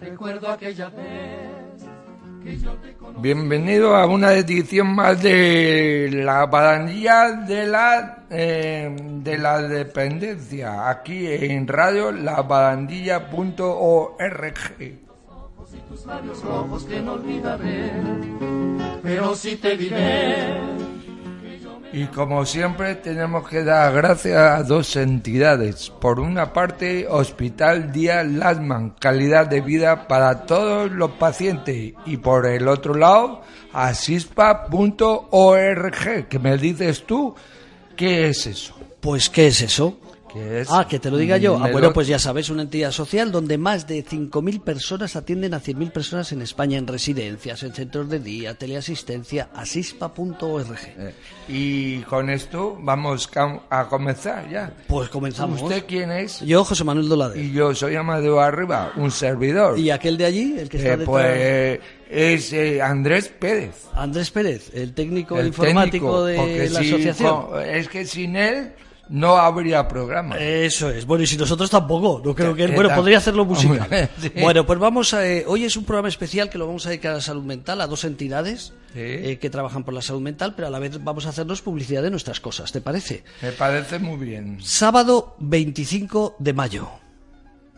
Recuerdo aquella vez. Bienvenido a una edición más de la barandilla de la eh, de la dependencia aquí en radio labarandilla.org. Pero si te diré y como siempre tenemos que dar gracias a dos entidades. Por una parte, Hospital Díaz Lasman, calidad de vida para todos los pacientes. Y por el otro lado, asispa.org, que me dices tú, ¿qué es eso? Pues, ¿qué es eso? Ah, que te lo diga yo. Ah, bueno, pues ya sabes, una entidad social donde más de 5.000 personas atienden a 100.000 personas en España en residencias, en centros de día, teleasistencia, asispa.org. Eh, y con esto vamos a comenzar ya. Pues comenzamos. ¿Usted quién es? Yo, José Manuel Dolade. Y yo soy Amadeo Arriba, un servidor. ¿Y aquel de allí, el que está eh, Pues es eh, Andrés Pérez. Andrés Pérez, el técnico informático de la asociación. es que sin él no habría programa. Eso es. Bueno, y si nosotros tampoco, no creo que... Bueno, podría hacerlo musical. Bueno, pues vamos a... Eh, hoy es un programa especial que lo vamos a dedicar a la salud mental, a dos entidades eh, que trabajan por la salud mental, pero a la vez vamos a hacernos publicidad de nuestras cosas, ¿te parece? Me parece muy bien. Sábado 25 de mayo.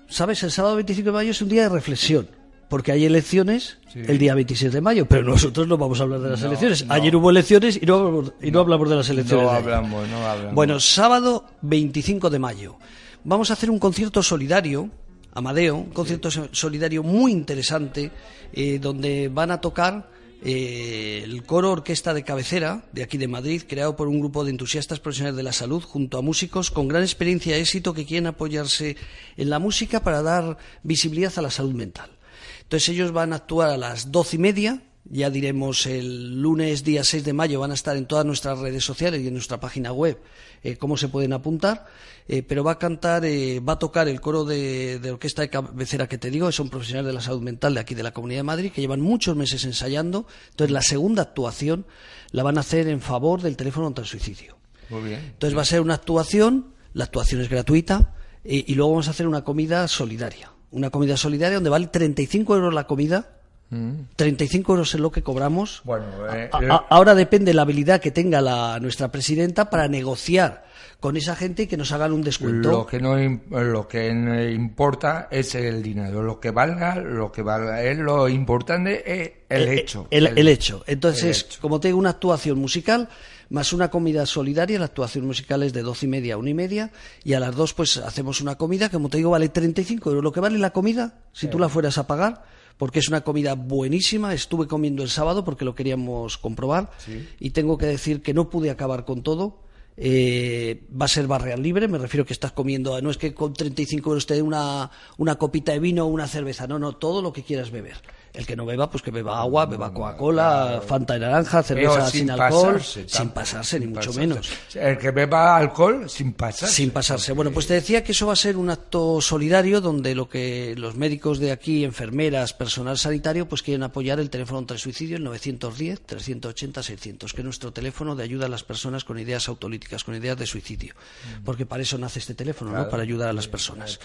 ¿Sabes? El sábado 25 de mayo es un día de reflexión porque hay elecciones el día 26 de mayo, pero nosotros no vamos a hablar de las elecciones. Ayer hubo elecciones y no, y no, hablamos de las elecciones. No hablamos, no hablamos. Bueno, sábado 25 de mayo. Vamos a hacer un concierto solidario, Amadeo, un concierto solidario muy interesante, eh, donde van a tocar eh, el coro orquesta de cabecera de aquí de Madrid, creado por un grupo de entusiastas profesionales de la salud, junto a músicos con gran experiencia y éxito que quieren apoyarse en la música para dar visibilidad a la salud mental. Entonces ellos van a actuar a las doce y media, ya diremos el lunes día 6 de mayo, van a estar en todas nuestras redes sociales y en nuestra página web eh, cómo se pueden apuntar, eh, pero va a cantar, eh, va a tocar el coro de, orquesta de cabecera que te digo, son profesionales de la salud mental de aquí de la Comunidad de Madrid, que llevan muchos meses ensayando, entonces la segunda actuación la van a hacer en favor del teléfono contra el suicidio. Muy bien. Entonces va a ser una actuación, la actuación es gratuita, y luego vamos a hacer una comida solidaria una comida solidaria donde vale 35 euros la comida. 35 mm. euros es lo que cobramos. Bueno, eh, eh. ahora depende la habilidad que tenga la, nuestra presidenta para negociar con esa gente y que nos hagan un descuento. Lo que no lo que importa es el dinero, lo que valga, lo que valga es lo importante es el, eh, hecho. El, hecho. Entonces, como tengo una actuación musical más una comida solidaria, la actuación musical es de doce y media a una y media, y a las dos pues hacemos una comida que como te digo vale 35 euros, lo que vale la comida, si tú la fueras a pagar, porque es una comida buenísima, estuve comiendo el sábado porque lo queríamos comprobar, y tengo que decir que no pude acabar con todo, eh, va a ser barreal libre, me refiero que estás comiendo, no es que con 35 euros te dé una, una copita de vino o una cerveza, no, no, todo lo que quieras beber. El que no beba, pues que beba agua, beba Coca-Cola, Fanta de naranja, cerveza sin, alcohol, sin pasarse, ni mucho menos. El que beba alcohol, sin pasarse. Sin pasarse. Bueno, pues te decía que eso va a ser un acto solidario donde lo que los médicos de aquí, enfermeras, personal sanitario, pues quieren apoyar el teléfono contra el suicidio, el 910-380-600, que es nuestro teléfono de ayuda a las personas con ideas autolíticas, con ideas de suicidio. Mm. Porque para eso nace este teléfono, ¿no? Para ayudar a las personas.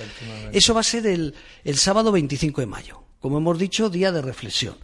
Eso va a ser el, el sábado 25 de mayo como hemos dicho, día de reflexión.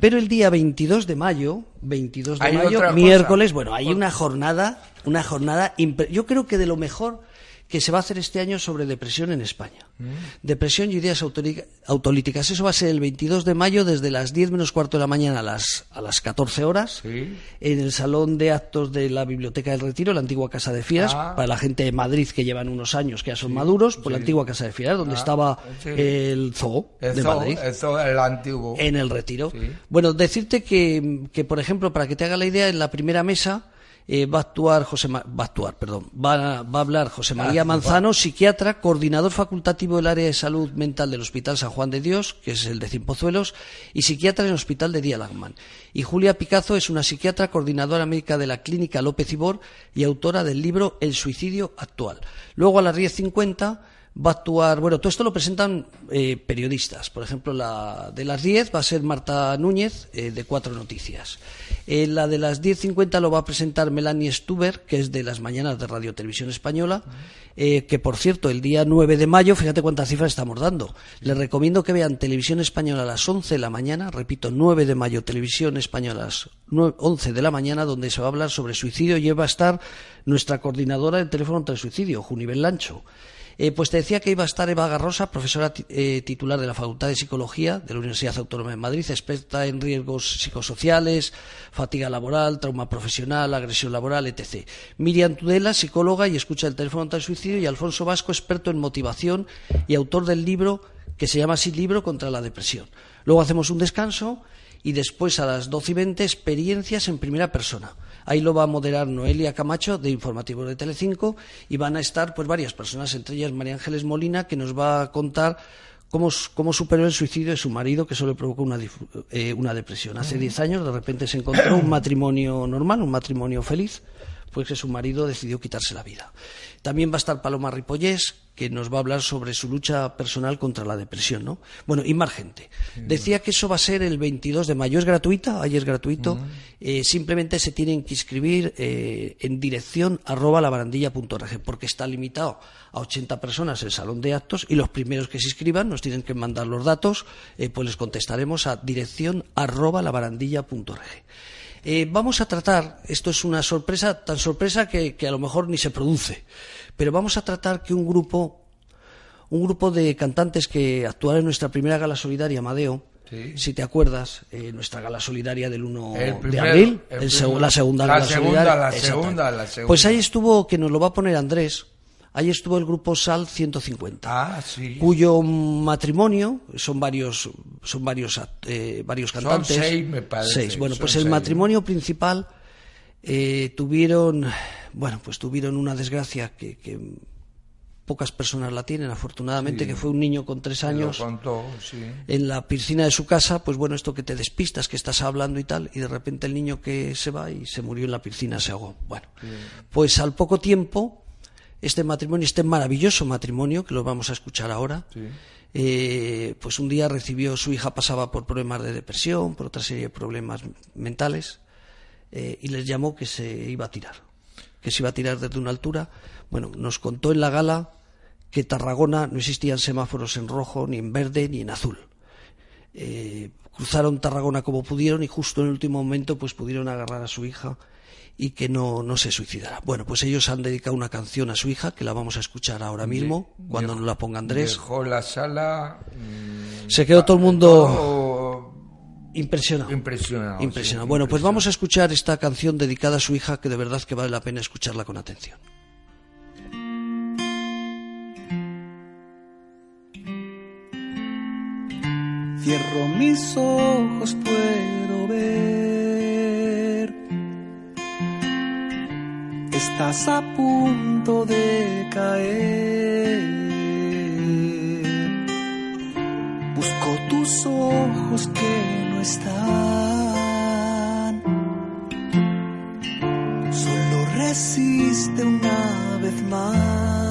Pero el día 22 de mayo, 22 de mayo, miércoles, bueno, hay una jornada, una jornada, yo creo que de lo mejor que se va a hacer este año sobre depresión en España. Mm. Depresión y ideas autolíticas. Eso va a ser el 22 de mayo desde las 10 menos cuarto de la mañana a las, a las 14 horas en el Salón de Actos de la Biblioteca del Retiro, la antigua Casa de Fieras, ah. para la gente de Madrid que llevan unos años que ya son maduros, por la antigua Casa de Fieras, donde ah, estaba el zoo de Madrid. El zoo, el antiguo. En el Retiro. Bueno, decirte que, que, por ejemplo, para que te haga la idea, en la primera mesa eh, va a actuar José va a actuar, perdón, va a, hablar José María Manzano, psiquiatra, coordinador facultativo del área de salud mental del Hospital San Juan de Dios, que es el de Cimpozuelos, y psiquiatra en el Hospital de Día Lagman. Y Julia Picazo es una psiquiatra, coordinadora médica de la Clínica López Ibor y autora del libro El suicidio actual. Luego a las 10.50 va a actuar, bueno, todo esto lo presentan eh, periodistas. Por ejemplo, la de las 10 va a ser Marta Núñez, eh, de Cuatro Noticias. Eh, la de las 10.50 lo va a presentar Melanie Stuber, que es de las mañanas de Radio Televisión Española, que por cierto, el día 9 de mayo, fíjate cuántas cifras estamos dando. Les recomiendo que vean Televisión Española a las 11 de la mañana, repito, 9 de mayo, Televisión Española a las 11 de la mañana, donde se va a hablar sobre suicidio y va a estar nuestra coordinadora del teléfono contra el suicidio, Junivel Lancho. Eh, pues te decía que iba a estar Eva Garrosa, profesora eh, titular de la Facultad de Psicología de la Universidad Autónoma de Madrid, experta en riesgos psicosociales, fatiga laboral, trauma profesional, agresión laboral, etc. Miriam Tudela, psicóloga y escucha el teléfono contra el suicidio, y Alfonso Vasco, experto en motivación y autor del libro que se llama así Libro contra la Depresión. Luego hacemos un descanso y después a las doce y veinte experiencias en primera persona. Ahí lo va a moderar Noelia Camacho de Informativo de Telecinco y van a estar pues varias personas, entre ellas María Ángeles Molina, que nos va a contar cómo, superó el suicidio de su marido, que solo le provocó una, eh, una depresión. Hace diez años de repente se encontró un matrimonio normal, un matrimonio feliz, pues que su marido decidió quitarse la vida. También va a estar Paloma Ripollés, que nos va a hablar sobre su lucha personal contra la depresión, ¿no? Bueno, y más gente. Decía que eso va a ser el 22 de mayo. Es gratuita, ahí es gratuito. Eh, simplemente se tienen que inscribir eh, en dirección arroba labarandilla.org, porque está limitado a 80 personas el salón de actos y los primeros que se inscriban nos tienen que mandar los datos, eh, pues les contestaremos a dirección arroba labarandilla.org. vamos a tratar, esto es una sorpresa, tan sorpresa que a lo mejor ni se produce pero vamos a tratar que un grupo, un grupo de cantantes que actuaron en nuestra primera gala solidaria, Amadeo, si te acuerdas, eh, nuestra gala solidaria del 1 de abril, la segunda gala solidaria. La segunda, la segunda. Pues ahí estuvo, que nos lo va a poner Andrés, ahí estuvo el grupo Sal 150, ah, sí. cuyo matrimonio son varios, son varios, eh, varios cantantes. Son seis, me parece. Seis. Bueno, pues el matrimonio principal eh, tuvieron, bueno, pues tuvieron una desgracia que, pocas personas la tienen, afortunadamente, que fue un niño con tres años en la piscina de su casa, pues bueno, esto que te despistas, que estás hablando y tal, y de repente el niño que se va y se murió en la piscina, se ahogó. Bueno, pues al poco tiempo, este matrimonio, este maravilloso matrimonio, que lo vamos a escuchar ahora, eh, pues un día recibió, su hija pasaba por problemas de depresión, por otra serie de problemas mentales, eh, y les llamó que se iba a tirar, que se iba a tirar desde una altura. Bueno, nos contó en la gala que Tarragona no existían semáforos en rojo, ni en verde, ni en azul. Eh, cruzaron Tarragona como pudieron y justo en el último momento pues pudieron agarrar a su hija y que no, no se suicidara. Bueno, pues ellos han dedicado una canción a su hija que la vamos a escuchar ahora mismo, cuando nos la ponga Andrés. Dejó la sala. se quedó todo el mundo Impresionado. Impresionado. bueno, pues vamos a escuchar esta canción dedicada a su hija que de verdad que vale la pena escucharla con atención. Cierro mis ojos, puedo ver. Estás a punto de caer Busco tus ojos que no están. Solo resiste una vez más.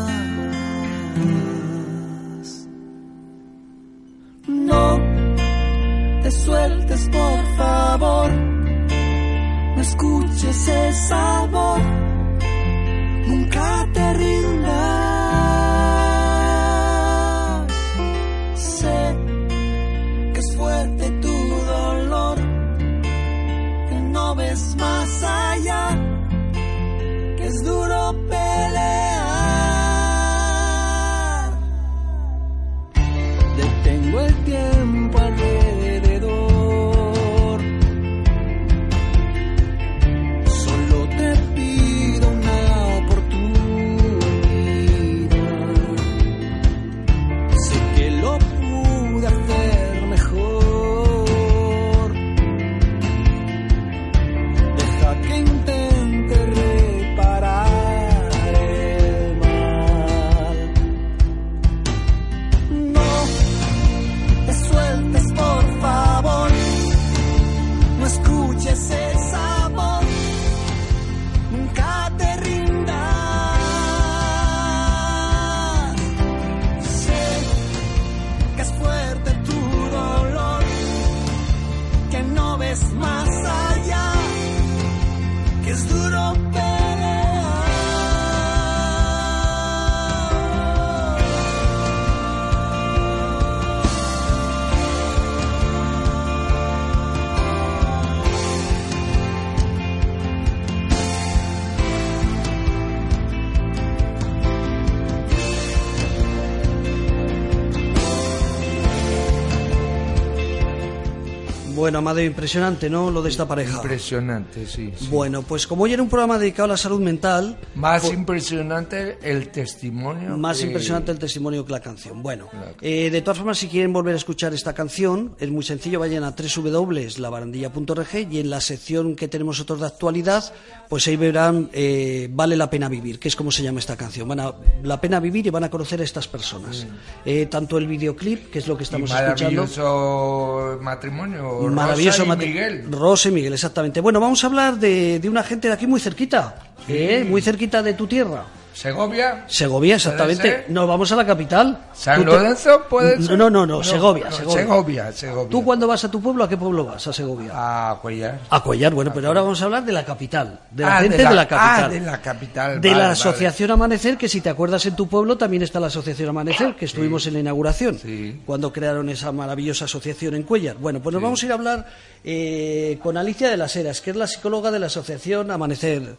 Amadeo, impresionante, ¿no? Lo de esta pareja. Impresionante, sí. sí. Bueno, pues como hoy era un programa dedicado a la salud mental, Más pues- impresionante el testimonio. más que- impresionante el testimonio que la canción. Bueno, Claro. eh, de todas formas, si quieren volver a escuchar esta canción, es muy sencillo, vayan a www.labarandilla.org y en la sección que tenemos nosotros de actualidad, pues ahí verán eh, Vale la pena vivir, que es como se llama esta canción. Van a la pena vivir y van a conocer a estas personas. Eh, tanto el videoclip, que es lo que Y estamos escuchando. maravilloso matrimonio. Maravilloso Rosa y Miguel. Rosa y Miguel, exactamente. Bueno, vamos a hablar de, de una gente de aquí muy cerquita, ¿eh? muy cerquita de tu tierra. Segovia. Segovia, exactamente. Nos vamos a la capital. San Lorenzo puede No, ser. no, no, no, Segovia, Segovia. Segovia, Segovia. ¿Tú cuando vas a tu pueblo, a qué pueblo vas? A Segovia. A Cuellar. A Cuellar, bueno, pero ahora vamos a hablar de la capital, de la Ah, gente de la- la, capital. ah, de la capital, De la. Asociación Amanecer, que si te acuerdas en tu pueblo también está la Asociación Amanecer, que estuvimos en la inauguración, Sí. cuando crearon esa maravillosa asociación en Cuellar. Bueno, pues nos vamos a ir a hablar eh, con Alicia de las Heras, que es la psicóloga de la Asociación Amanecer.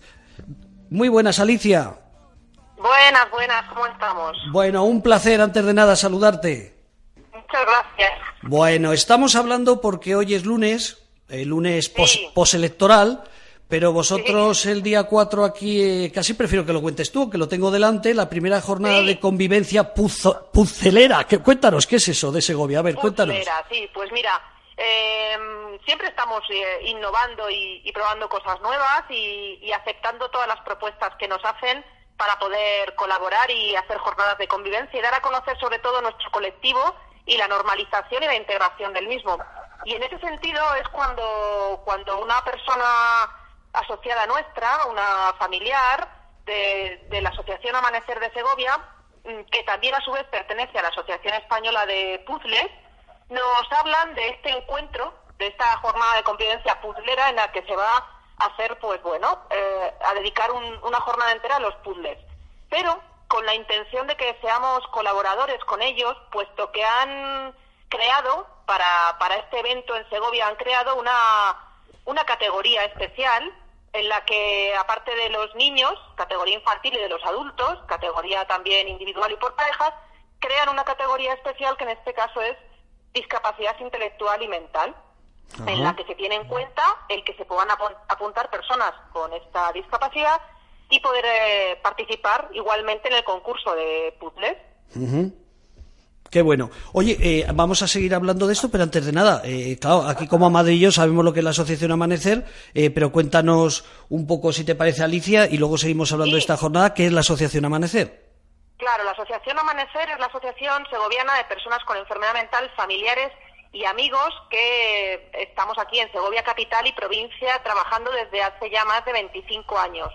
Muy buenas, Alicia. Buenas, buenas, ¿cómo estamos? Bueno, un placer antes de nada saludarte. Muchas gracias. Bueno, estamos hablando porque hoy es lunes, el lunes pos- poselectoral, pero vosotros el día 4 aquí, eh, casi prefiero que lo cuentes tú, que lo tengo delante, la primera jornada Sí. de convivencia puzo-. Que, cuéntanos, ¿qué es eso de Segovia? A ver, cuéntanos. Puzzlera, sí, pues mira, eh, siempre estamos eh, innovando y, y probando cosas nuevas y, y aceptando todas las propuestas que nos hacen para poder colaborar y hacer jornadas de convivencia y dar a conocer sobre todo nuestro colectivo y la normalización y la integración del mismo. Y en ese sentido es cuando, cuando una persona asociada nuestra, una familiar de, de la Asociación Amanecer de Segovia, mm, que también a su vez pertenece a la Asociación Española de Puzzles, nos hablan de este encuentro, de esta jornada de convivencia puzzlera en la que se va hacer, pues bueno, eh, a dedicar un- una jornada entera a los puzzles. Pero con la intención de que seamos colaboradores con ellos, puesto que han creado, para, para este evento en Segovia, han creado una, una categoría especial en la que, aparte de los niños, categoría infantil y de los adultos, categoría también individual y por parejas, crean una categoría especial que en este caso es discapacidad intelectual y mental, en la que se tiene en cuenta el que se puedan apun- apuntar personas con esta discapacidad y poder eh, participar igualmente en el concurso de puzzles. Qué bueno. Oye, eh, vamos a seguir hablando de esto, pero antes de nada, eh, claro, aquí como yo sabemos lo que es la Asociación Amanecer, eh, pero cuéntanos un poco si te parece Alicia y luego seguimos hablando de esta jornada, que es la Asociación Amanecer. Claro, la Asociación Amanecer es la asociación segoviana de personas con enfermedad mental, familiares y amigos que estamos aquí en Segovia Capital y provincia trabajando desde hace ya más de 25 años.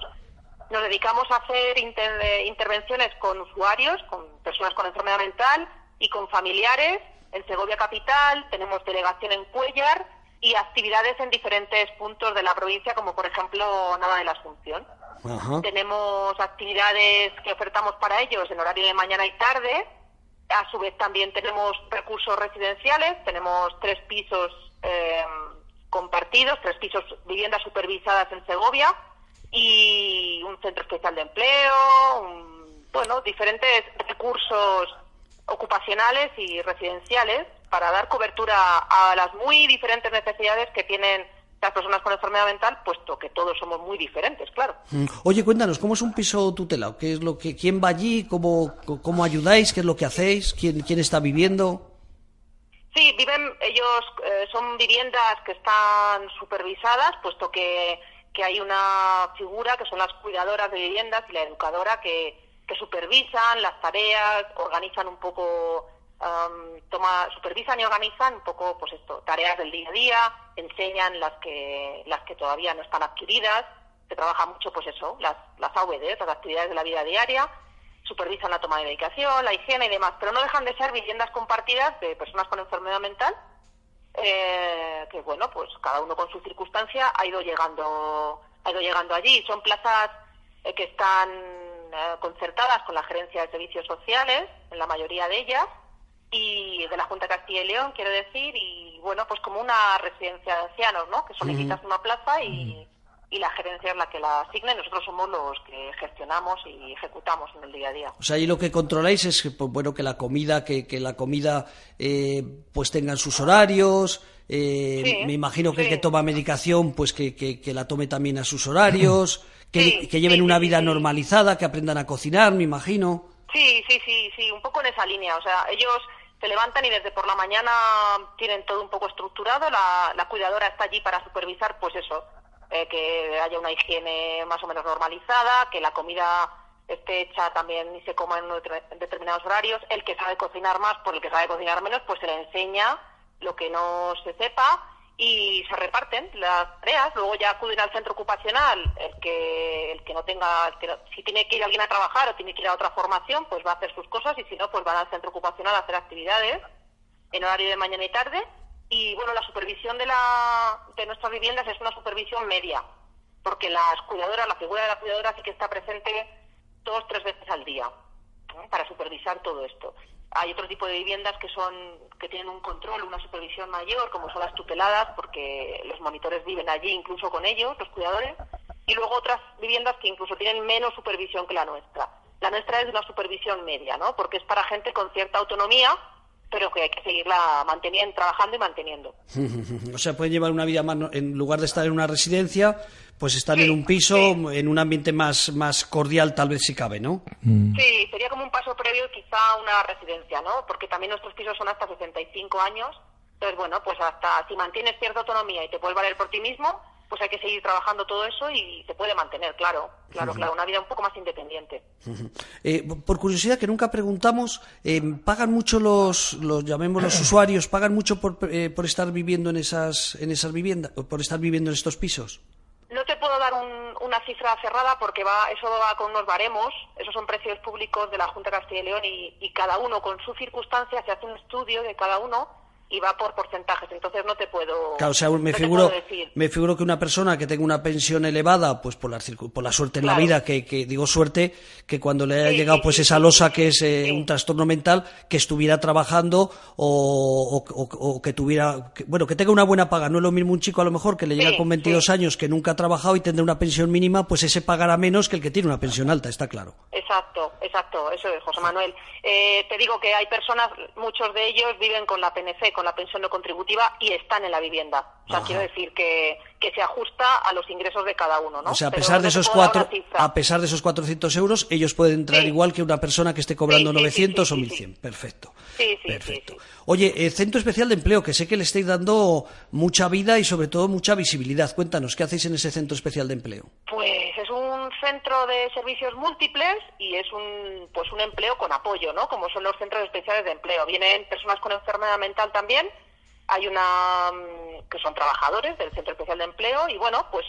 Nos dedicamos a hacer inter- eh, intervenciones con usuarios, con personas con enfermedad mental y con familiares en Segovia Capital, tenemos delegación en Cuellar y actividades en diferentes puntos de la provincia, como por ejemplo Nada de la Asunción. Ajá. Tenemos actividades que ofertamos para ellos en horario de mañana y tarde. A su vez también tenemos recursos residenciales, tenemos tres pisos eh, compartidos, tres pisos viviendas supervisadas en Segovia y un centro especial de empleo, bueno, diferentes recursos ocupacionales y residenciales para dar cobertura a las muy diferentes necesidades que tienen las personas con enfermedad mental, puesto que todos somos muy diferentes, claro. Mm. Oye, cuéntanos, ¿cómo es un piso tutelado? ¿Qué es lo que, quién va allí? ¿Cómo, cómo ayudáis? ¿Qué es lo que hacéis? ¿Quién, quién está viviendo? Sí, viven, ellos eh, son viviendas que están supervisadas, puesto que, que hay una figura que son las cuidadoras de viviendas y la educadora que, que supervisan las tareas, organizan un poco, am, toma, supervisan y organizan un poco, pues esto, tareas del día a día, enseñan las que, las que todavía no están adquiridas, se trabaja mucho, pues eso, las, las AVD, las actividades de la vida diaria, supervisan la toma de medicación, la higiene y demás, pero no dejan de ser viviendas compartidas de personas con enfermedad mental, eh, que bueno, pues cada uno con su circunstancia ha ido llegando, ha ido llegando allí. Son plazas eh, que están eh, concertadas con la gerencia de servicios sociales, en la mayoría de ellas, y de la Junta de Castilla y León, quiero decir, y bueno, pues como una residencia de ancianos, ¿no? Que solicitas una plaza y, y la gerencia es la que la asigna y nosotros somos los que gestionamos y ejecutamos en el día a día. O sea, ahí lo que controláis es que, pues, bueno, que la comida, que, que la comida eh, pues tengan sus horarios, eh, Sí, me imagino que el que toma medicación, pues que, que- que la tome también a sus horarios, que, Sí, que lleven una vida normalizada, que aprendan a cocinar, me imagino. Sí, sí, sí, sí, un poco en esa línea. O sea, ellos se levantan y desde por la mañana tienen todo un poco estructurado. La, la cuidadora está allí para supervisar, pues eso, eh, que haya una higiene más o menos normalizada, que la comida esté hecha también y se coma en, en determinados horarios. El que sabe cocinar más, por el que sabe cocinar menos, pues se le enseña lo que no se sepa y se reparten las tareas. Luego ya acuden al centro ocupacional el que el que no tenga, que si tiene que ir alguien a trabajar o tiene que ir a otra formación, pues va a hacer sus cosas y si no, pues van al centro ocupacional a hacer actividades en horario de mañana y tarde. Y bueno, la supervisión de, la, de nuestras viviendas es una supervisión media, porque las cuidadoras, la figura de la cuidadora sí que está presente dos, tres veces al día para supervisar todo esto. Hay otro tipo de viviendas que son que tienen un control, una supervisión mayor, como son las tuteladas, porque los monitores viven allí incluso con ellos, los cuidadores, y luego otras viviendas que incluso tienen menos supervisión que la nuestra. La nuestra es una supervisión media, ¿no? Porque es para gente con cierta autonomía, pero que hay que seguirla manteniendo, trabajando y manteniendo. O sea, pueden llevar una vida más, en lugar de estar en una residencia, pues estar Sí, en un piso, sí. en un ambiente más, más cordial, tal vez si cabe, ¿no? Sí, sería como un paso previo quizá a una residencia, ¿no? Porque también nuestros pisos son hasta 65 años. Entonces, bueno, pues hasta si mantienes cierta autonomía y te puedes valer por ti mismo, pues hay que seguir trabajando todo eso y se puede mantener, claro. Claro, claro, una vida un poco más independiente. Eh, por curiosidad, que nunca preguntamos, eh, ¿pagan mucho los, los llamemos los usuarios, pagan mucho por, eh, por estar viviendo en esas, en esas viviendas, o por estar viviendo en estos pisos? No te puedo dar un- una cifra cerrada porque va, eso va con unos baremos, esos son precios públicos de la Junta de Castilla y León y, y cada uno con su circunstancia se hace un estudio de cada uno y va por porcentajes, entonces no te puedo, Claro, o sea, me no te figuro, puedo decir. me figuro que una persona que tenga una pensión elevada, pues por la, circu- por la suerte en la vida, que, que digo suerte, que cuando le haya Sí, llegado sí, pues sí, esa losa que es eh, un trastorno mental, que estuviera trabajando o, o- que tuviera, que- bueno, que tenga una buena paga. No es lo mismo un chico a lo mejor que le llega con 22 sí. años que nunca ha trabajado y tendrá una pensión mínima, pues ese pagará menos que el que tiene una pensión alta, está claro. Exacto, exacto, eso es, José Manuel. Eh, te digo que hay personas, muchos de ellos viven con la PNC, con la pensión no contributiva, y están en la vivienda. O sea, Ajá. quiero decir que, que se ajusta a los ingresos de cada uno, ¿no? O sea, a pesar de esos cuatro, a pesar de esos 400 euros, ellos pueden entrar Sí. igual que una persona que esté cobrando Sí, sí, sí, 900 sí, o sí, 1100. Perfecto. Sí, sí, Perfecto. sí, sí. Oye, eh, Centro Especial de Empleo, que sé que le estáis dando mucha vida y sobre todo mucha visibilidad. Cuéntanos, ¿qué hacéis en ese Centro Especial de Empleo? Pues es un centro de servicios múltiples y es un pues un empleo con apoyo, ¿no? Como son los centros especiales de empleo. Vienen personas con enfermedad mental también. Hay una mm, que son trabajadores del centro especial de empleo y bueno, pues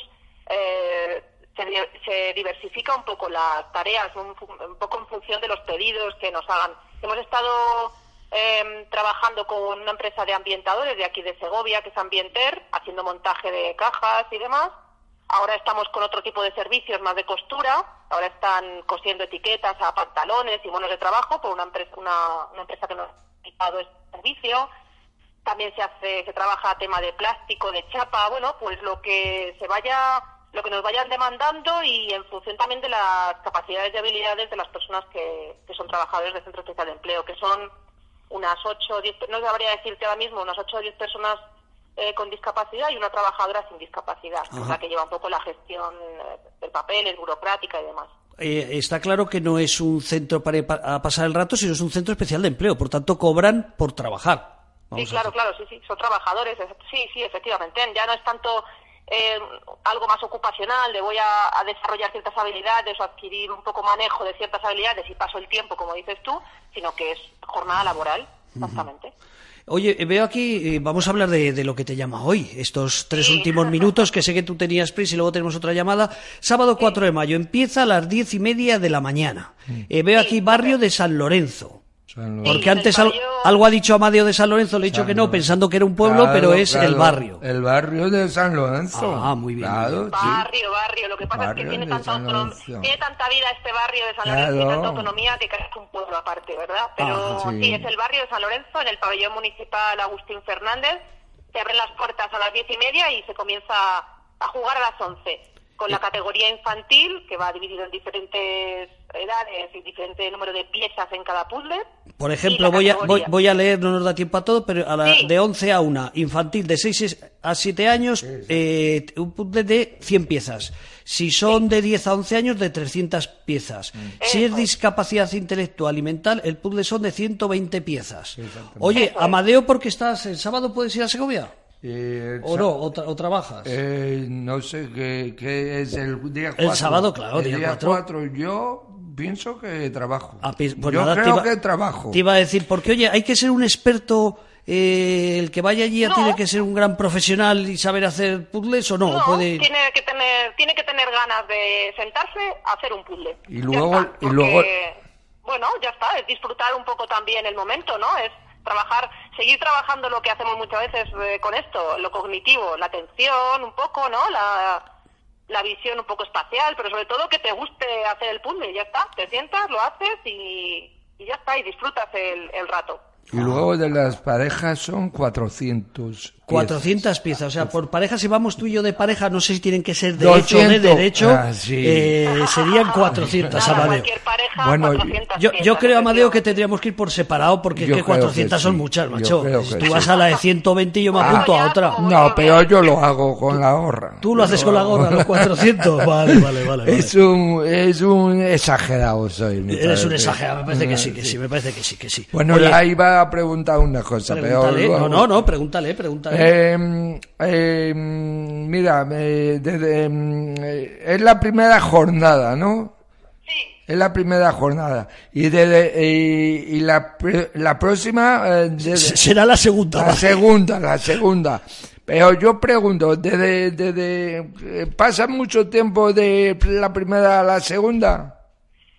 eh, se, se diversifica un poco las tareas, un, un poco en función de los pedidos que nos hagan. Hemos estado eh, trabajando con una empresa de ambientadores de aquí de Segovia, que es Ambienter, haciendo montaje de cajas y demás. Ahora estamos con otro tipo de servicios más de costura. Ahora están cosiendo etiquetas a pantalones y bonos de trabajo por una empresa, una, empresa que nos ha dado este servicio. También se hace, se trabaja tema de plástico, de chapa, bueno, pues lo que se vaya, lo que nos vayan demandando y en función también de las capacidades y habilidades de las personas que, que son trabajadores del Centro Especial de Empleo, que son unas 8 o 10, no sabría decirte ahora mismo, unas 8 o 10 personas eh, con discapacidad y una trabajadora sin discapacidad, que es la que lleva un poco la gestión eh, del papel, el burocrática y demás. Eh, está claro que no es un centro para pa- a pasar el rato, sino es un centro especial de empleo. Por tanto, cobran por trabajar. Vamos sí, claro, claro, sí, sí, son trabajadores, es- sí, sí, efectivamente. Ya no es tanto eh, algo más ocupacional, de voy a, a desarrollar ciertas habilidades o adquirir un poco manejo de ciertas habilidades y paso el tiempo, como dices tú, sino que es jornada laboral, exactamente. Oye, eh, veo aquí, eh, vamos a hablar de, de lo que te llama hoy, estos tres Sí. últimos minutos, que sé que tú tenías prisa y luego tenemos otra llamada. Sábado 4 de mayo, empieza a las diez y media de la mañana. Eh, veo aquí barrio de San Lorenzo. San Porque antes barrio- algo ha dicho Amadeo de San Lorenzo, le he dicho San que no, Lorenzo. pensando que era un pueblo, Claro, pero es claro, el barrio. El barrio de San Lorenzo. Ah, muy bien, muy Claro, sí. Barrio, barrio. Lo que pasa es Barrio que tiene tanta, autonom- tiene tanta vida este barrio de San Claro. Lorenzo y tanta autonomía que casi es un pueblo aparte, ¿verdad? Pero Ajá, sí. sí. es el barrio de San Lorenzo, en el pabellón municipal Agustín Fernández. Se abren las puertas a las diez y media y se comienza a jugar a las once. Con la categoría infantil, que va dividido en diferentes edades y diferente número de piezas en cada puzzle. Por ejemplo, voy a, voy, voy a leer, no nos da tiempo a todo, pero a la, Sí. de 11 a 1, infantil de 6 a 7 años, eh, un puzzle de 100 piezas. Si son de 10 a 11 años, de 300 piezas. Si es discapacidad intelectual y mental, el puzzle son de 120 piezas. Oye. Amadeo, porque estás el sábado puedes ir a Segovia? Eh, ¿O no? ¿O, tra- o trabajas? Eh, no sé qué, qué es el día 4. sábado, claro, el día día cuatro. 4. Yo pienso que trabajo. Ah, pues- yo nada, creo iba- que trabajo. Te iba a decir, porque oye, hay que ser un experto, eh, el que vaya allí No. tiene que ser un gran profesional y saber hacer puzzles o no, No, ¿O puede... tiene que tener tiene que tener ganas de sentarse a hacer un puzzle. Y luego- está, y luego- bueno, ya está, es disfrutar un poco también el momento, ¿no? Es trabajar, seguir trabajando lo que hacemos muchas veces eh, con esto, lo cognitivo, la atención un poco, ¿no? La, la visión un poco espacial, pero sobre todo que te guste hacer el puzzle, ya está, te sientas, lo haces y, y ya está, y disfrutas el, el rato. Y luego de las parejas son 400. 400 piezas, o sea, por pareja, si vamos tú y yo de pareja, no sé si tienen que ser de hecho o de 200. derecho, Ah, sí. eh, serían 400, Nada, Amadeo. pareja, Bueno, 400 Yo, yo creo, Amadeo, que tendríamos que ir por separado, porque es que creo que 400 son sí. muchas, macho. que Tú sí. vas a la de 120 y yo me Ah. apunto a otra. No, pero yo lo hago con la gorra. Tú lo haces con la gorra, los 400. Vale, vale, vale. vale. Es un, es un exagerado soy. Eres un exagerado, me parece que sí, que sí, me parece que sí, que sí. Bueno, Oye, ahí va a preguntar una cosa, pero No, no, no, pregúntale, pregúntale. Eh, eh, mira, eh, desde, mm, eh, es la primera jornada, ¿no? Sí, Es la primera jornada. Y, desde, eh, y la, la próxima... desde- Será la segunda. la segunda, la segunda. Pero yo pregunto, ¿desde, desde, ¿pasa mucho tiempo de la primera a la segunda?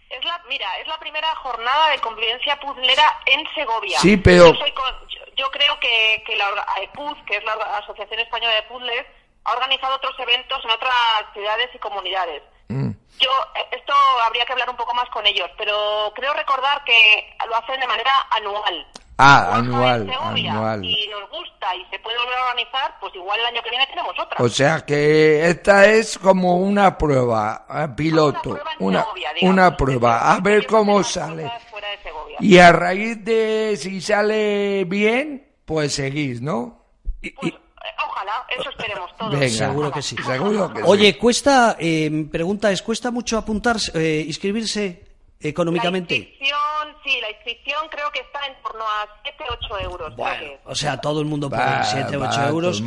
Es la, mira, es la primera jornada de convivencia puzzlera en Segovia. Sí, pero- Yo, soy con- yo- creo que, que la AEPUZ, que es la Asociación Española de Puzzles, ha organizado otros eventos en otras ciudades y comunidades. Mm. Yo, eh, esto habría que hablar un poco más con ellos, pero creo recordar que lo hacen de manera anual. Ah, anual, anual. Y nos gusta y se puede volver a organizar, pues igual el año que viene tenemos otra. O sea que esta es como una prueba, eh, piloto, Una prueba en una, Segovia, digamos. una prueba, a ver cómo sale. cosas de Segovia. Y a raíz de si sale bien, pues seguís, ¿no? Y- Pues, y- eh, ojalá, eso esperemos todos. Venga, Seguro que sí. Seguro que sí. Oye, cuesta, eh, pregunta es, ¿cuesta mucho apuntarse, eh, inscribirse económicamente? La inscripción, sí, la inscripción creo que está en torno a 7, 8 euros. creo Bueno, que es. o sea, todo el mundo por 7 o 8 va, euros.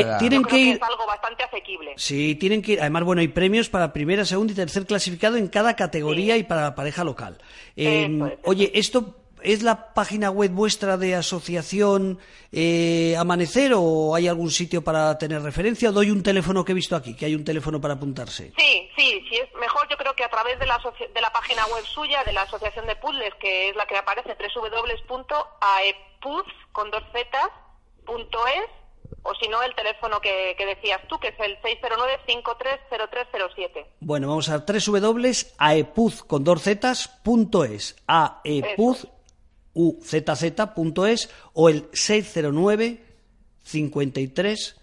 eh, tienen Yo que creo que ir, es algo bastante asequible. sí, tienen que ir. Además, bueno, hay premios para primera, segunda y tercer clasificado en cada categoría y para la pareja local. Eh, es, oye, esto es la página web vuestra de asociación eh, Amanecer o hay algún sitio para tener referencia? ¿O doy un teléfono que he visto aquí, que hay un teléfono para apuntarse? Sí, sí, sí, es mejor yo creo que a través de la, de la página web suya, de la Asociación de Puzzles, que es la que aparece, www.aepuz, con dos zetas, punto es, o si no, el teléfono que, que decías tú, que es el 609-530307. Bueno, vamos a www.aepuz con dos zetas, punto es, aepuz, uzz.es o el 609 53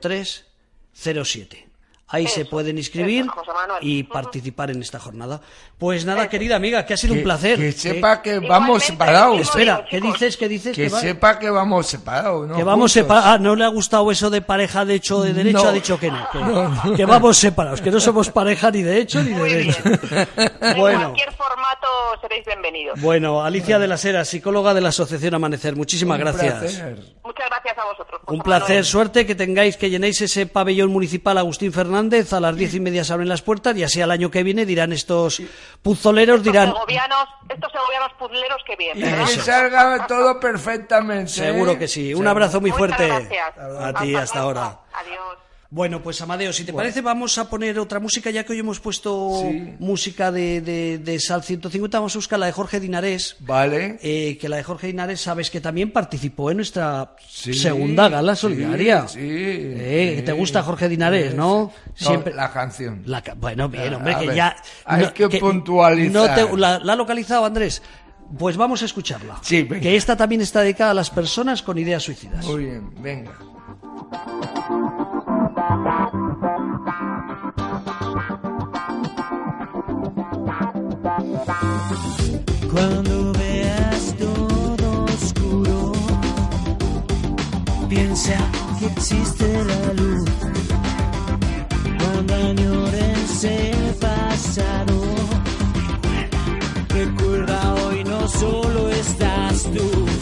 03 07. Ahí se pueden inscribir eso, y participar en esta jornada. Pues nada, querida amiga, que ha sido un placer. que ¿eh? sepa que Igualmente, vamos separados. Espera, digo, ¿qué dices? ¿Qué dices? Que va- sepa que vamos separados, ¿no? que vamos separados. Ah, no le ha gustado eso de pareja de hecho o de derecho, No. ha dicho que no. Que, que vamos separados, que no somos pareja ni de hecho ni de Muy derecho. bien. En bueno. cualquier formato seréis bienvenidos. Bueno, Alicia de las Heras, psicóloga de la Asociación Amanecer, muchísimas Un gracias. placer. Muchas gracias a vosotros. Un placer, suerte, que tengáis, que llenéis ese pabellón municipal Agustín Fernández. Fernández, a las diez y media se abren las puertas y así al año que viene dirán estos puzoleros, Estos dirán, segovianos, estos segovianos puzleros que bien, Y salga todo perfectamente. seguro ¿eh? que sí. Un abrazo muy fuerte a ti hasta ahora. Adiós. Bueno, pues Amadeo, si te parece, vamos a poner otra música, ya que hoy hemos puesto Sí. música de, de, de Sal 150, vamos a buscar la de Jorge Dinarés. Vale. eh, que la de Jorge Dinarés, sabes que también participó en nuestra Sí, segunda gala solidaria. Sí. Eh, que te gusta Jorge Dinarés, sí, ¿no? Siempre- la canción. La bueno, bien, hombre, a que ver, ya. hay que puntualizar. no te- la, la ha localizado, Andrés. Pues vamos a escucharla. Sí, venga. Que esta también está dedicada a las personas con ideas suicidas. Muy bien, venga. Cuando veas todo oscuro, piensa que existe la luz. Cuando añores el pasado, recuerda hoy no solo estás tú.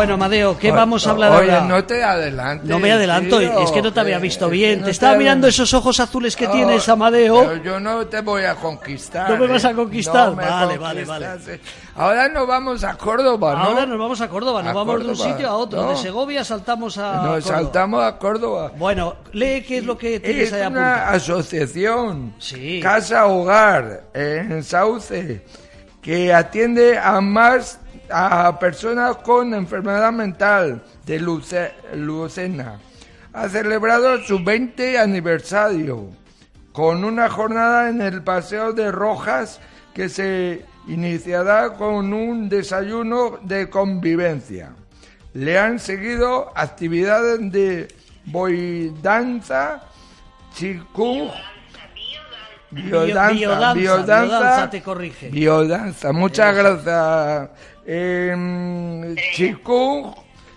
Bueno, Amadeo, ¿qué O- vamos a hablar Oye, ahora? no te adelantes. No me adelanto, tío, es que no te había visto que bien. no te estaba mirando esos ojos azules que Oh, tienes, Amadeo. Pero yo no te voy a conquistar. ¿No me vas a ¿eh? conquistar? No Vale, vale, conquistas, ¿eh? Ahora nos vamos a Córdoba, ¿no? Ahora nos vamos a Córdoba, nos A vamos de un sitio a otro. De Segovia saltamos a. Nos Córdoba. saltamos a Córdoba. Bueno, lee qué es lo que tienes Es ahí una apuntado. asociación, Sí. Casa Hogar, en Sauce, que atiende a más a personas con enfermedad mental de luce- leucemia. Ha celebrado su 20 aniversario con una jornada en el Paseo de Rojas que se iniciará con un desayuno de convivencia. Le han seguido actividades de boidanza, chikung, biodanza, biodanza, biodanza, te corrige. biodanza. Muchas gracias. Eh, chikung,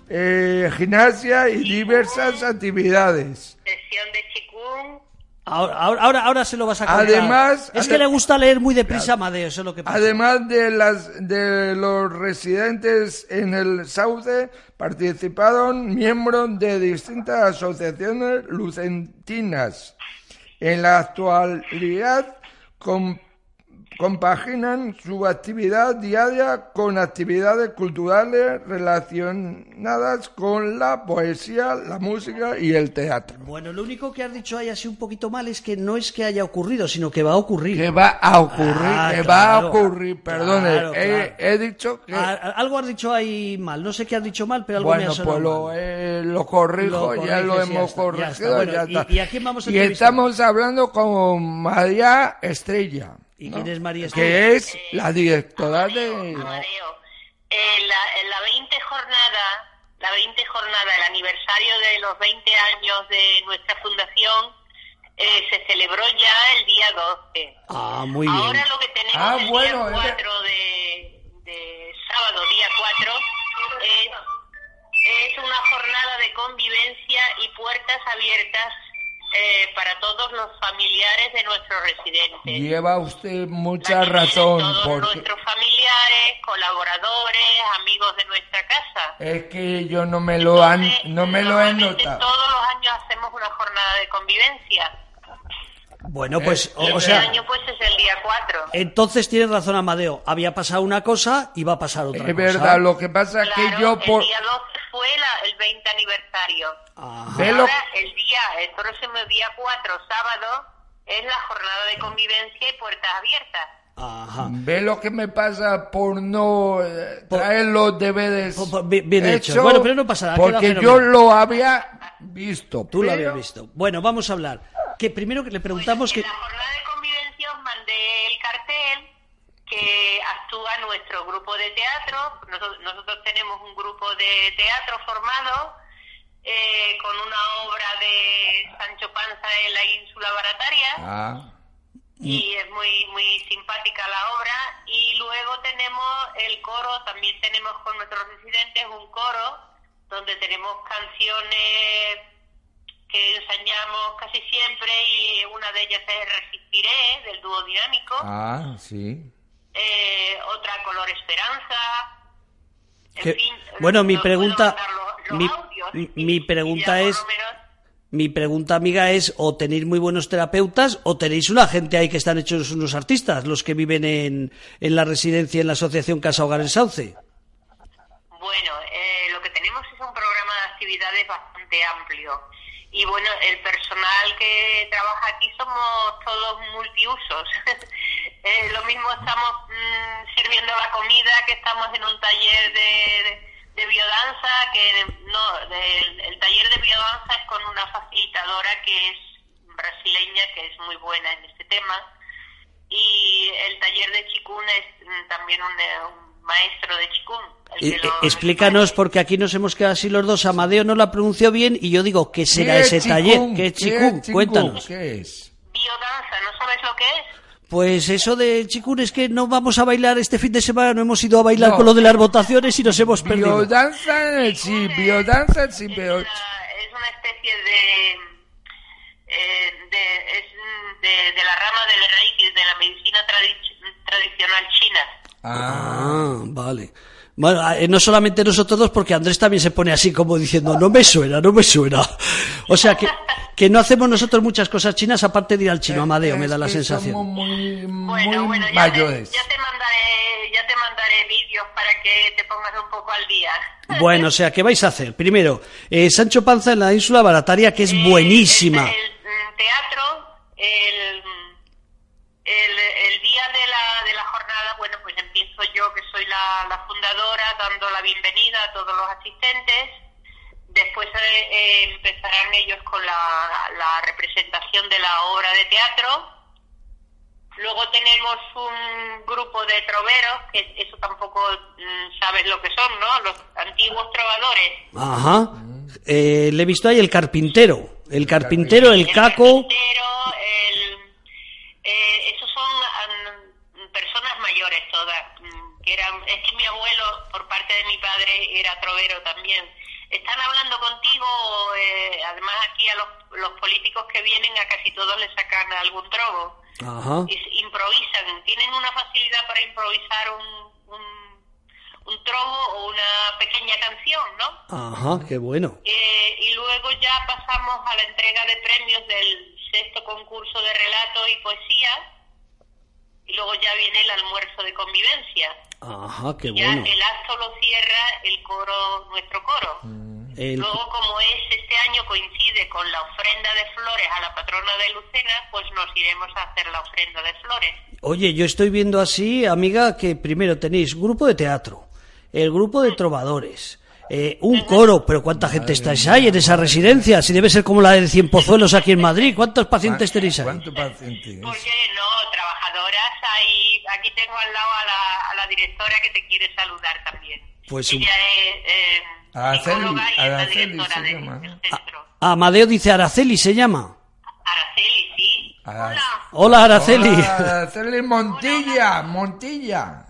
eh, gimnasia y diversas actividades. Sesión de chikung. Ahora, ahora, ahora, ahora se lo vas a contar. Además- es que le gusta leer muy deprisa, Amadeo, eso es lo que pasa. Además de las de los residentes en el Sauce, participaron miembros de distintas asociaciones lucentinas. En la actualidad com- compaginan su actividad diaria con actividades culturales relacionadas con la poesía, la música y el teatro. Bueno, lo único que has dicho ahí así un poquito mal es que no es que haya ocurrido, sino que va a ocurrir. Que va a ocurrir, Ah, que va a ocurrir, perdone, claro, he, claro. he dicho que... A- a- algo has dicho ahí mal, no sé qué has dicho mal, pero algo me ha Bueno, sonado pues lo, eh, lo corrijo, Lo ya lo ya hemos está, ya corregido, está. Bueno, ya ¿y- está. y a quién vamos a Y entrevistar? estamos hablando con María Estrella. ¿Y ¿no? quién es María Estrella? Que es la directora de... Amadeo, eh, la, en la 20 jornada, la 20 jornada, el aniversario de los 20 años de nuestra fundación, eh, se celebró ya el día 12. Ah, muy bien. Ahora lo que tenemos Ah, el bueno, día es 4 de, de sábado, día 4, es, es una jornada de convivencia y puertas abiertas eh, para todos los familiares de nuestros residentes. Lleva usted mucha razón, Todos porque nuestros familiares, colaboradores, amigos de nuestra casa. es que yo no me lo han, no me lo he notado. Todos los años hacemos una jornada de convivencia. Bueno, pues, o, o este sea, año pues es el día 4. entonces tienes razón, Amadeo. Había pasado una cosa y va a pasar otra Es cosa. verdad, lo que pasa es Claro, que yo por... el día 12 fue la- el 20 aniversario. Ajá. Ahora el día, el próximo día 4, sábado, es la jornada de convivencia y puertas abiertas. Ajá. Ve lo que me pasa por no eh, Por- traer los deberes por- por- bien- bien hecho. Bueno, pero no pasa nada, Porque yo lo había visto. Tú lo habías visto. Bueno, vamos a hablar. Que primero que le preguntamos Pues que... En la jornada de convivencia os mandé el cartel que actúa nuestro grupo de teatro. Nosotros, nosotros tenemos un grupo de teatro formado eh, con una obra de Sancho Panza en la ínsula barataria. Ah, y es muy muy simpática la obra. Y luego tenemos el coro también tenemos con nuestros residentes un coro donde tenemos canciones que enseñamos casi siempre y una de ellas es Resistiré del dúo dinámico. Ah, sí. eh, otra Color Esperanza. En fin, bueno, mi puedo mi- audios, mi- y- mi y pregunta es- Mi pregunta, amiga, es o tenéis muy buenos terapeutas o tenéis una gente ahí que están hechos unos artistas, los que viven en, en la residencia en la Asociación Casa Hogar en Sauce. Bueno, eh, lo que tenemos es un programa de actividades bastante amplio. Y bueno, el personal que trabaja aquí somos todos multiusos. Eh, lo mismo estamos mm, sirviendo la comida, que estamos en un taller de, de, de biodanza, que no, del- el taller de biodanza es con una facilitadora que es brasileña, que es muy buena en este tema y el taller de chikun es mm, también un, eh, un maestro de chikun. el Eh, que lo- explícanos, porque aquí nos hemos quedado así los dos. Amadeo no la pronunció bien y yo digo, ¿qué será ¿Qué ese es taller? ¿Qué es chikung? Cuéntanos. ¿Qué es? Biodanza, ¿no sabes lo que es? Pues eso de chikung es que no vamos a bailar este fin de semana, no hemos ido a bailar No. con lo de las votaciones y nos hemos perdido. Biodanza, sí, biodanza, sí, es, pero... una, es una especie de, eh, de, es de, de la rama del Reiki, de la medicina tradi- tradicional china. Ah, Ah, vale. Bueno, eh, no solamente nosotros dos, porque Andrés también se pone así como diciendo, no me suena, no me suena. O sea, que, que no hacemos nosotros muchas cosas chinas aparte de ir al chino, Amadeo, me da la sensación. Somos muy, Bueno, muy bueno, ya mayores. te, ya te mandaré, ya te mandaré vídeos para que te pongas un poco al día. Bueno, o sea, ¿qué vais a hacer? Primero, eh, Sancho Panza en la ínsula Barataria, que es Eh, buenísima. El, el teatro, el, el, el día de la, de la jornada, bueno, pues empiezo yo, que soy la, la fundadora, dando la bienvenida a todos los asistentes. Después eh, empezarán ellos con la, la representación de la obra de teatro. Luego tenemos un grupo de troveros, que eso tampoco mm, sabes lo que son, ¿no? Los antiguos trovadores. Ajá. Eh, le he visto ahí el carpintero. El carpintero, el caco. carpintero, el, eh, esos son am, personas mayores todas. mm, Que eran, es que mi abuelo, por parte de mi padre, era trovero también. Están hablando contigo, eh, además aquí a los, los políticos que vienen a casi todos les sacan algún trovo. Ajá. Y improvisan, tienen una facilidad para improvisar un, un, un o una pequeña canción, ¿no? Ajá, qué bueno. Eh, y luego ya pasamos a la entrega de premios del sexto concurso de relato y poesía. Y luego ya viene el almuerzo de convivencia. Ajá, qué Ya bueno. el acto lo cierra el coro, nuestro coro. El- Luego, como es este año coincide con la ofrenda de flores a la patrona de Lucena, pues nos iremos a hacer la ofrenda de flores. Oye, yo estoy viendo así, amiga, que primero tenéis grupo de teatro, el grupo de trovadores, eh, un coro, pero ¿cuánta gente estáis ahí en esa residencia? Si debe ser como la de Cien Pozuelos aquí en Madrid, ¿cuántos pacientes tenéis ahí? ¿Cuántos pacientes? Porque no, trabajadoras, ahí, aquí tengo al lado a la, a la directora que te quiere saludar también. Pues un- Ella es eh, Araceli, psicóloga y es la Araceli directora se llama. del centro. Amadeo dice Araceli, se llama. Araceli, sí. Ara- Hola, Hola, Araceli. Hola, Araceli Montilla, Montilla.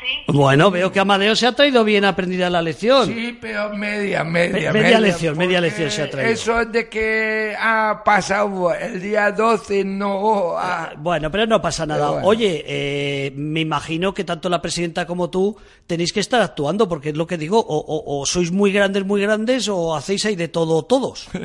Sí. Bueno, veo que Amadeo se ha traído bien aprendida la lección. Sí, pero media, media. Me- media lección, media lección se ha traído. Eso es de que ha pasado el día 12, no... ha- Bueno, pero no pasa nada. Bueno. Oye, eh, me imagino que tanto la presidenta como tú tenéis que estar actuando, porque es lo que digo, o, o- o sois muy grandes, muy grandes, o hacéis ahí de todo todos.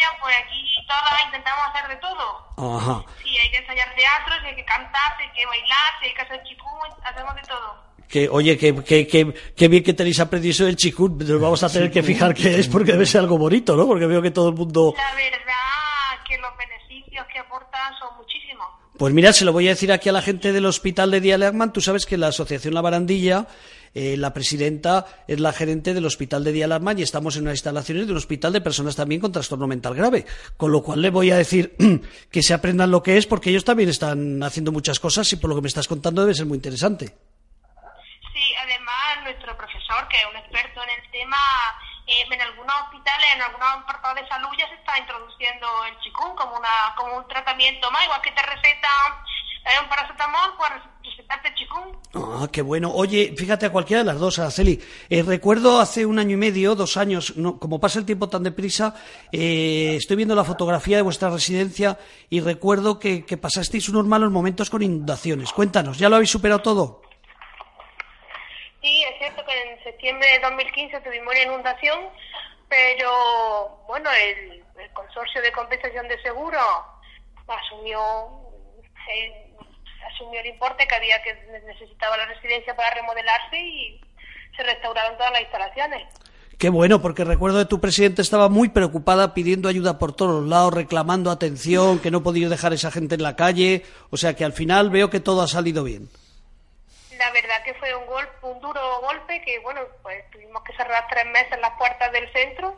Sí, esta pues aquí todas intentamos hacer de todo. Ajá. Si hay que ensayar teatro, si hay que cantar, si hay que bailar, si hay que hacer chikung, hacemos de todo. Que, oye, que, que, que, que bien que tenéis aprendido eso del chikun. Nos vamos a tener que fijar qué es porque debe ser algo bonito, ¿no? Porque veo que todo el mundo... La verdad que los beneficios que aportan son muchísimos. Pues mira, se lo voy a decir aquí a la gente del hospital de Dialegman. Tú sabes que la Asociación La Barandilla, eh, la presidenta es la gerente del hospital de Dialegman y estamos en unas instalaciones de un hospital de personas también con trastorno mental grave. Con lo cual le voy a decir que se aprendan lo que es porque ellos también están haciendo muchas cosas y por lo que me estás contando debe ser muy interesante. Sí, además nuestro profesor, que es un experto en el tema, eh, en algunos hospitales, en algunos apartados de salud ya se está introduciendo el chikung como, una, como un tratamiento más, igual que te recetan un paracetamol, pues recetarte el chikung. Ah, qué bueno. Oye, fíjate a cualquiera de las dos, Araceli. Eh, recuerdo hace un año y medio, dos años, no, como pasa el tiempo tan deprisa, eh, estoy viendo la fotografía de vuestra residencia y recuerdo que, que pasasteis unos malos momentos con inundaciones. Cuéntanos, ¿ya lo habéis superado todo? Sí, es cierto que en septiembre de 2015 tuvimos una inundación, pero bueno, el, el consorcio de compensación de seguro asumió eh, asumió el importe que había que necesitaba la residencia para remodelarse y se restauraron todas las instalaciones. Qué bueno, porque recuerdo que tu presidente estaba muy preocupada pidiendo ayuda por todos los lados, reclamando atención, que no podía dejar a esa gente en la calle. O sea que al final veo que todo ha salido bien. La verdad que fue un golpe, un duro golpe que bueno, pues tuvimos que cerrar tres meses las puertas del centro,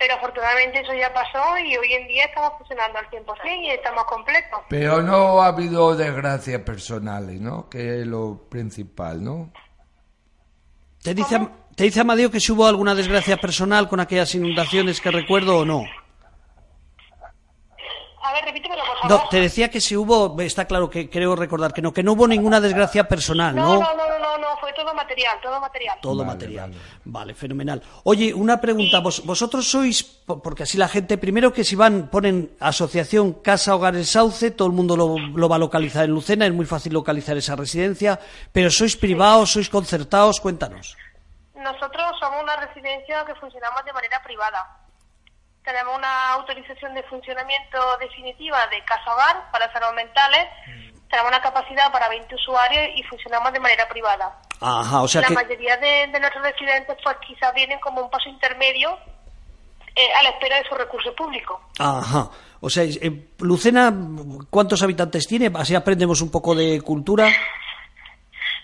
pero afortunadamente eso ya pasó y hoy en día estamos funcionando al 100% y estamos completos. Pero no ha habido desgracias personales, ¿no? Que es lo principal, ¿no? ¿Te dice, ¿Te dice Amadeo que si hubo alguna desgracia personal con aquellas inundaciones que recuerdo o no? A ver, repítemelo, por favor. No, te decía que si hubo, está claro que creo recordar que no, que no hubo ninguna desgracia personal, no, ¿no? no, no, no, no, no, fue todo material, todo material. Todo Vale, material. vale. Vale. fenomenal. Oye, una pregunta. Vos, vosotros sois, po- porque así la gente, primero que si van, ponen asociación Casa Hogar El Sauce, todo el mundo lo, lo va a localizar en Lucena, es muy fácil localizar esa residencia, pero sois privados, sois concertados, cuéntanos. Nosotros somos una residencia que funcionamos de manera privada. Tenemos una autorización de funcionamiento definitiva de casa hogar para salud mentales. Tenemos una capacidad para 20 usuarios y funcionamos de manera privada. Ajá, o sea la que... mayoría de, de nuestros residentes pues quizás vienen como un paso intermedio eh, a la espera de su recurso público. Ajá. O sea, eh, Lucena, ¿cuántos habitantes tiene? Así aprendemos un poco de cultura.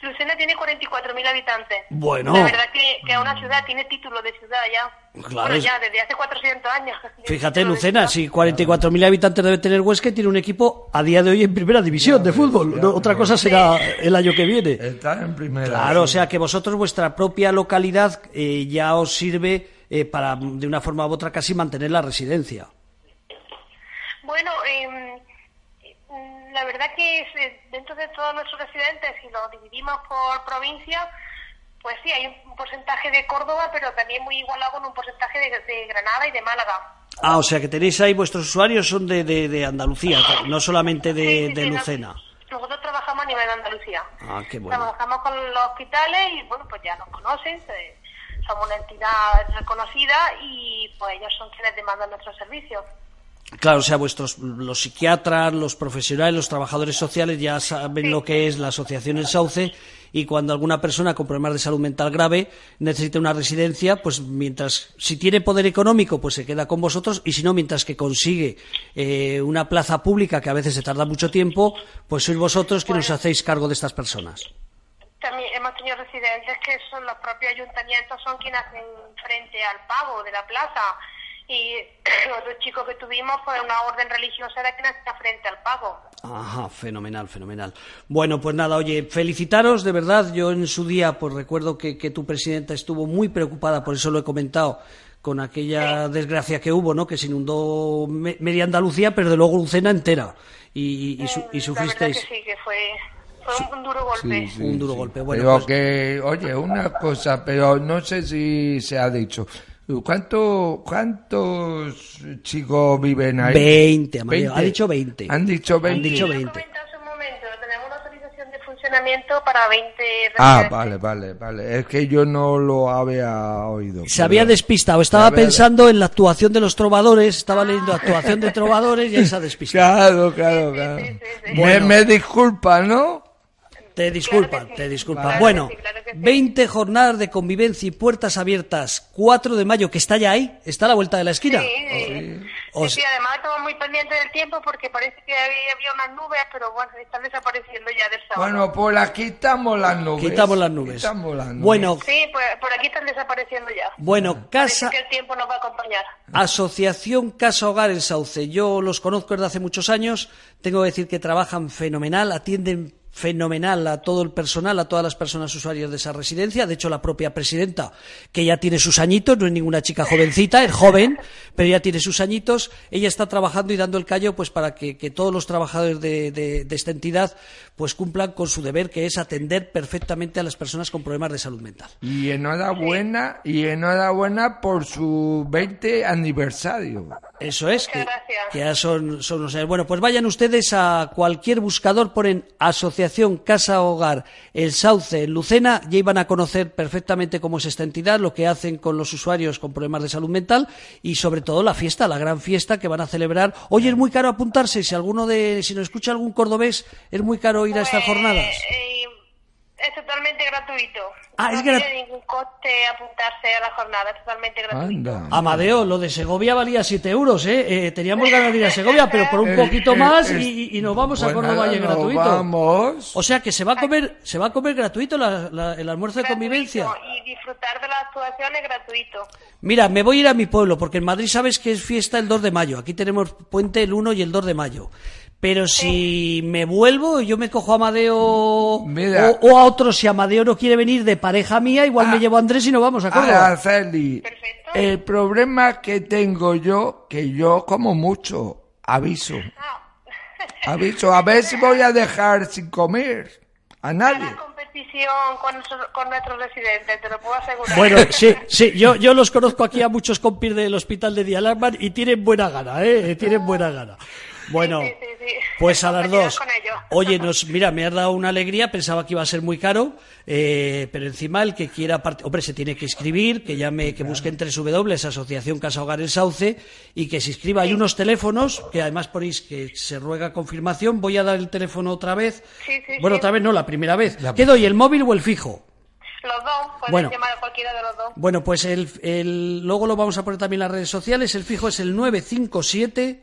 Lucena tiene 44.000 habitantes. Bueno. La verdad que, que es una ciudad, tiene título de ciudad ya. Claro, bueno, ya desde hace 400 años. Fíjate, Lucena, si 44.000 habitantes debe tener Huesca tiene un equipo a día de hoy en primera división de fútbol. ya No, ves. otra cosa será el año que viene. Está en primera. Claro, o sea que vosotros vuestra propia localidad eh, ya os sirve eh, para de una forma u otra casi mantener la residencia. Bueno, mm, la verdad que es, dentro de todos nuestros residentes, si lo dividimos por provincia, pues sí, hay un porcentaje de Córdoba, pero también muy igualado con un porcentaje de, de Granada y de Málaga. Ah, o sea que tenéis ahí vuestros usuarios son de, de- de Andalucía, no solamente de, Sí, sí, de Lucena. Nosotros trabajamos a nivel de Andalucía. Ah, qué bueno. Trabajamos con los hospitales y bueno, pues ya nos conocen, eh, somos una entidad reconocida y pues ellos son quienes demandan nuestros servicios. Claro, o sea, vuestros los psiquiatras, los profesionales, los trabajadores sociales ya saben lo que es la asociación El Sauce y cuando alguna persona con problemas de salud mental grave necesita una residencia, pues mientras si tiene poder económico, pues se queda con vosotros y si no, mientras que consigue eh, una plaza pública que a veces se tarda mucho tiempo, pues sois vosotros quienes os hacéis cargo de estas personas. También hemos tenido residentes que son los propios ayuntamientos, son quienes hacen frente al pago de la plaza. Y otro chico que tuvimos, pues una orden religiosa era quien hacía frente al pago. Ajá, fenomenal, fenomenal. Bueno, pues nada, oye, felicitaros, de verdad. Yo en su día, pues recuerdo que, que tu presidenta estuvo muy preocupada, por eso lo he comentado, con aquella desgracia que hubo, ¿no? Que se inundó me- media Andalucía, pero de luego Lucena entera. Y, y, su- y La sufristeis. que sí, que fue, fue un, un duro golpe. Sí, sí, Un duro sí. golpe. Bueno, pero pues- que, oye, una cosa, pero no sé si se ha dicho. ¿Cuánto, ¿Cuántos chicos viven ahí? 20, Amadeo, ha dicho 20. Han dicho Han 20. dicho Lo 20. comenté hace un momento, tenemos una autorización de funcionamiento para 20 Ah, vale, vale, vale. Es que yo no lo había oído. Se había despistado, estaba había- pensando en la actuación de los trovadores, estaba leyendo actuación de trovadores y ahí se ha despistado. Claro, claro, claro. sí, sí, sí. Me, Bueno. me disculpa, ¿no? Te disculpan, Claro sí. te disculpan. Bueno, sí, claro sí. 20 jornadas de convivencia y puertas abiertas, 4 de mayo, que está ya ahí, está a la vuelta de la esquina. Sí, sí. O sea- sí, además estamos muy pendientes del tiempo porque parece que había, había unas nubes, pero bueno, están desapareciendo ya del sábado. Bueno, pues la quitamos las nubes. Quitamos las nubes. Quitamos las nubes. Bueno, Sí, pues por aquí están desapareciendo ya. bueno, casa, Parece que el tiempo nos va a acompañar. Asociación Casa Hogar El Sauce. Yo los conozco desde hace muchos años. Tengo que decir que trabajan fenomenal, atienden fenomenal a todo el personal, a todas las personas usuarias de esa residencia. De hecho, la propia presidenta, que ya tiene sus añitos, no es ninguna chica jovencita, es joven, pero ya tiene sus añitos. Ella está trabajando y dando el callo pues para que, que todos los trabajadores de, de- de esta entidad pues cumplan con su deber, que es atender perfectamente a las personas con problemas de salud mental. Y enhorabuena, y enhorabuena por su 20 aniversario. Eso es, que, ya son, son unos años. Bueno, pues vayan ustedes a cualquier buscador, ponen Asociación Casa Hogar El Sauce en Lucena y ahí van a conocer perfectamente cómo es esta entidad, lo que hacen con los usuarios con problemas de salud mental y sobre todo la fiesta, la gran fiesta que van a celebrar. Hoy es muy caro apuntarse, si alguno de, si nos escucha algún cordobés, es muy caro ir a estas Pues, jornadas. eh, es totalmente gratuito. Ah, no es grat- tiene ningún coste apuntarse a la jornada, es totalmente gratuito. Anda. Amadeo, lo de Segovia valía 7 euros, ¿eh? Eh, Teníamos ganas de ir a Segovia, pero por un poquito Eh, más eh, y, y nos vamos a pues Córdoba nada, y gratuito. Vamos. O sea que se va a comer, se va a comer gratuito la- la- el almuerzo de convivencia. Y disfrutar de las actuaciones gratuito. Mira, me voy a ir a mi pueblo, porque en Madrid sabes que es fiesta el 2 de mayo. Aquí tenemos puente el 1 y el 2 de mayo. Pero si me vuelvo, yo me cojo a Amadeo Mira. o, o a otro, si Amadeo no quiere venir de pareja mía, igual me Ah. llevo a Andrés y nos vamos a Córdoba. Araceli, Perfecto. el problema que tengo yo, que yo como mucho, aviso, Ah. aviso, a ver si voy a dejar sin comer a nadie. Con, nuestros- con nuestros residentes, te lo puedo asegurar. Bueno, sí, sí, yo, yo los conozco aquí a muchos compis del hospital de Dialarman y tienen buena gana, ¿eh? Tienen buena gana. Bueno, Sí, sí, sí. pues a las dos. Oye, nos, mira, me has dado una alegría, pensaba que iba a ser muy caro, eh, pero encima el que quiera, part- hombre, se tiene que inscribir, que llame, que busque en W, Asociación Casa Hogar El Sauce, y que se inscriba. Hay unos teléfonos, que además ponéis que se ruega confirmación, voy a dar el teléfono otra vez. Sí, sí, bueno, sí. otra vez no, la primera vez. La- ¿Qué doy, el móvil o el fijo? Los dos, puedes Bueno. llamar a cualquiera de los dos. Bueno, pues el, el- luego lo vamos a poner también en las redes sociales. El fijo es el 957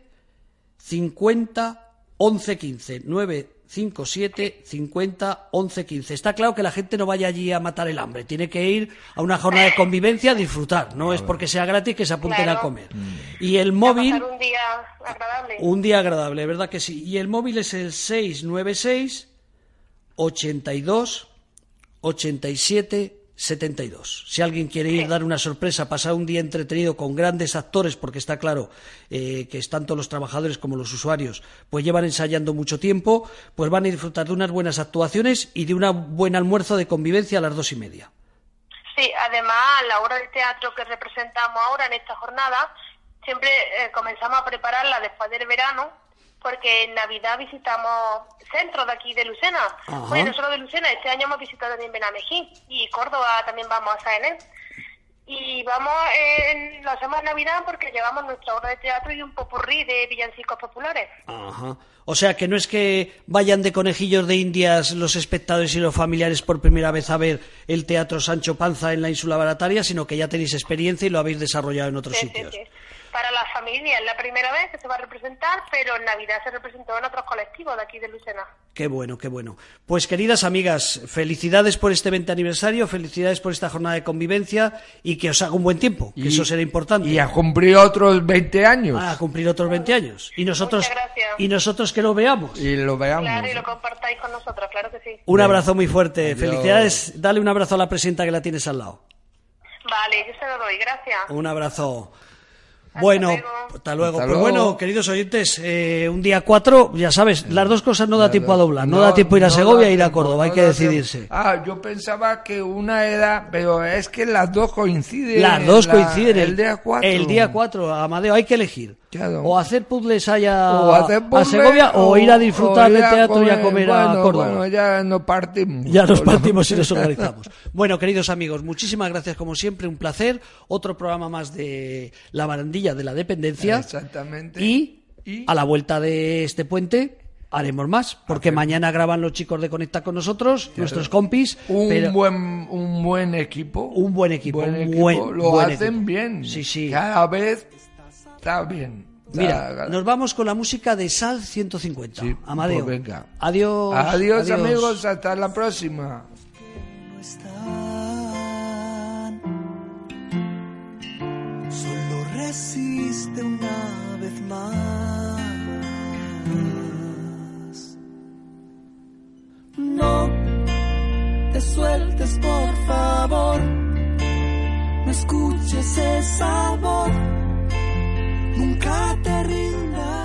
50 11 15. 957 50 11 15. Está claro que la gente no vaya allí a matar el hambre. Tiene que ir a una jornada de convivencia a disfrutar. No es porque sea gratis que se apunten Claro. a comer. Y el móvil, un día agradable. un día agradable, ¿verdad que sí? Y el móvil es el 696 82 87 72. Si alguien quiere ir dar una sorpresa, pasar un día entretenido con grandes actores, porque está claro eh, que tanto los trabajadores como los usuarios, pues llevan ensayando mucho tiempo, pues van a disfrutar de unas buenas actuaciones y de un buen almuerzo de convivencia a las dos y media. Sí, además, a la obra de teatro que representamos ahora en esta jornada, siempre eh, comenzamos a prepararla después del verano, porque en Navidad visitamos centros de aquí de Lucena. Ajá. Bueno, no solo de Lucena, este año hemos visitado también Benamejí y Córdoba también vamos a Saenet. Y vamos, en, lo hacemos en Navidad porque llevamos nuestra obra de teatro y un popurrí de villancicos populares. Ajá. O sea, que no es que vayan de conejillos de indias los espectadores y los familiares por primera vez a ver el Teatro Sancho Panza en la Ínsula Barataria, sino que ya tenéis experiencia y lo habéis desarrollado en otros Sí, sí, sitios. sí. Para la familia es la primera vez que se va a representar, pero en Navidad se representó en otros colectivos de aquí de Lucena. Qué bueno, qué bueno. Pues queridas amigas, felicidades por este 20 aniversario, felicidades por esta jornada de convivencia y que os haga un buen tiempo, que eso será importante. Y a cumplir otros 20 años. a cumplir otros 20 años. Y nosotros, Muchas gracias. y nosotros que lo veamos. Y lo veamos. Claro, y lo compartáis con nosotros, claro que sí. Un abrazo muy fuerte. Adiós. Felicidades. Dale un abrazo a la presidenta que la tienes al lado. Vale, yo se lo doy, gracias. Un abrazo. Bueno, luego. Hasta luego. Hasta pues luego. bueno, queridos oyentes, eh, un día 4, ya sabes, las dos cosas no da tiempo a doblar. No, No, da tiempo a ir a no Segovia e ir a Córdoba, hay que decidirse. tiempo. Ah, yo pensaba que una era, pero es que las dos coinciden. Las dos la- coinciden. El día 4. El día 4, Amadeo, hay que elegir. Claro. O hacer puzzles allá O hacer a puzzle, Segovia o, ir a disfrutar del a teatro y a comer. a Córdoba. Bueno, ya nos partimos. Ya nos partimos y nos organizamos. Bueno, queridos amigos, muchísimas gracias como siempre, un placer. Otro programa más de La Barandilla de la Dependencia. Exactamente. Y, Y- a la vuelta de este puente haremos más, porque mañana graban los chicos de Conecta con nosotros, nuestros compis. Un pero- buen un buen equipo. Un buen equipo, Buen un equipo. buen- Lo buen hacen equipo. bien. Sí, sí. Cada vez está bien. Mira, nos vamos con la música de Sal 150. Sí, Amadeo. pues venga. Adiós. Adiós, amigos, hasta la próxima. apareciste una vez más. No te sueltes, por favor. No escuches esa voz. Nunca te rindas.